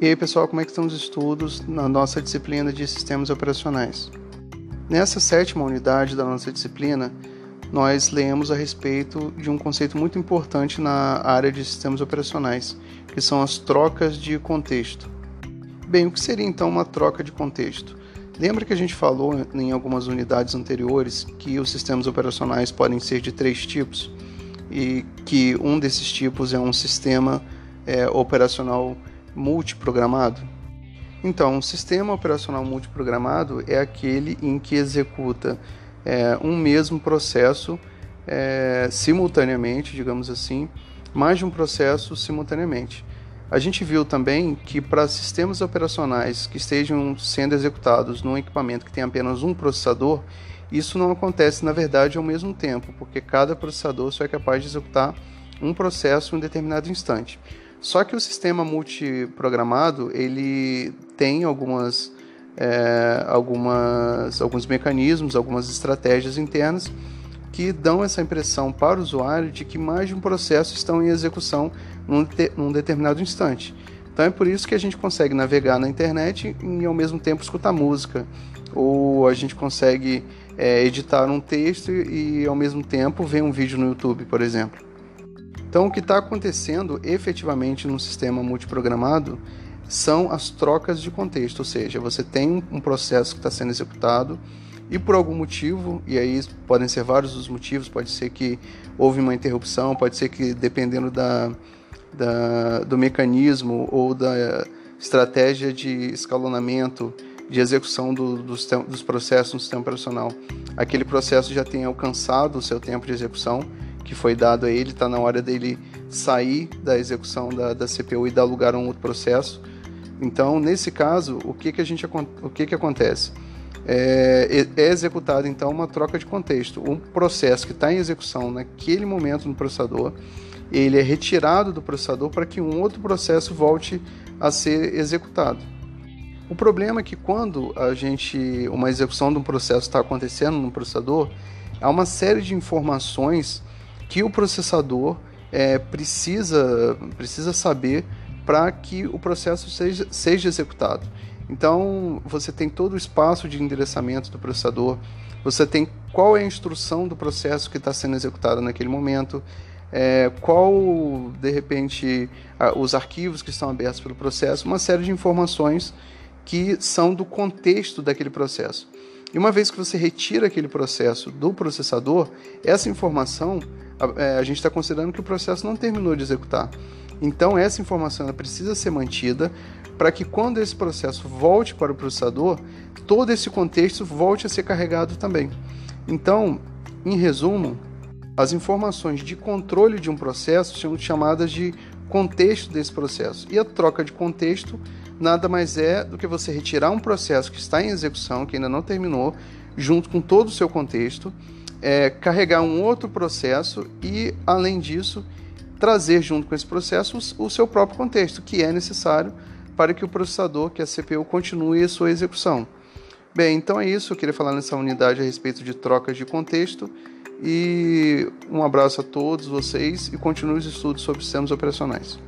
E aí, pessoal, como é que estão os estudos na nossa disciplina de sistemas operacionais? Nessa sétima unidade da nossa disciplina, nós lemos a respeito de um conceito muito importante na área de sistemas operacionais, que são as trocas de contexto. Bem, o que seria então uma troca de contexto? Lembra que a gente falou em algumas unidades anteriores que os sistemas operacionais podem ser de três tipos e que um desses tipos é um sistema é, operacional multiprogramado? Então, um sistema operacional multiprogramado é aquele em que executa é, um mesmo processo é, simultaneamente, digamos assim, mais de um processo simultaneamente. A gente viu também que para sistemas operacionais que estejam sendo executados num equipamento que tem apenas um processador, isso não acontece na verdade ao mesmo tempo, porque cada processador só é capaz de executar um processo em um determinado instante. Só que o sistema multiprogramado ele tem algumas, é, algumas, alguns mecanismos, algumas estratégias internas que dão essa impressão para o usuário de que mais de um processo estão em execução num, num determinado instante. Então é por isso que a gente consegue navegar na internet e ao mesmo tempo escutar música, ou a gente consegue é, editar um texto e ao mesmo tempo ver um vídeo no YouTube, por exemplo. Então, o que está acontecendo efetivamente no sistema multiprogramado são as trocas de contexto, ou seja, você tem um processo que está sendo executado e por algum motivo, e aí podem ser vários os motivos, pode ser que houve uma interrupção, pode ser que dependendo da, da, do mecanismo ou da estratégia de escalonamento de execução do, dos, dos processos no sistema operacional, aquele processo já tenha alcançado o seu tempo de execução que foi dado a ele, está na hora dele sair da execução da, da CPU e dar lugar a um outro processo. Então, nesse caso, o que, que, a gente, o que, que acontece? É, é executado então uma troca de contexto. Um processo que está em execução naquele momento no processador, ele é retirado do processador para que um outro processo volte a ser executado. O problema é que quando a gente uma execução de um processo está acontecendo no processador, há uma série de informações que o processador é, precisa, precisa saber para que o processo seja, seja executado. Então, você tem todo o espaço de endereçamento do processador, você tem qual é a instrução do processo que está sendo executado naquele momento, é, qual, de repente, a, os arquivos que estão abertos pelo processo, uma série de informações que são do contexto daquele processo. E uma vez que você retira aquele processo do processador, essa informação a, é, a gente está considerando que o processo não terminou de executar. Então essa informação precisa ser mantida para que quando esse processo volte para o processador, todo esse contexto volte a ser carregado também. Então, em resumo, as informações de controle de um processo são chamadas de contexto desse processo. E a troca de contexto nada mais é do que você retirar um processo que está em execução, que ainda não terminou, junto com todo o seu contexto, é, carregar um outro processo e, além disso, trazer junto com esse processo o seu próprio contexto, que é necessário para que o processador, que é a CPU, continue a sua execução. Bem, então é isso. Eu queria falar nessa unidade a respeito de trocas de contexto. E um abraço a todos vocês e continue os estudos sobre sistemas operacionais.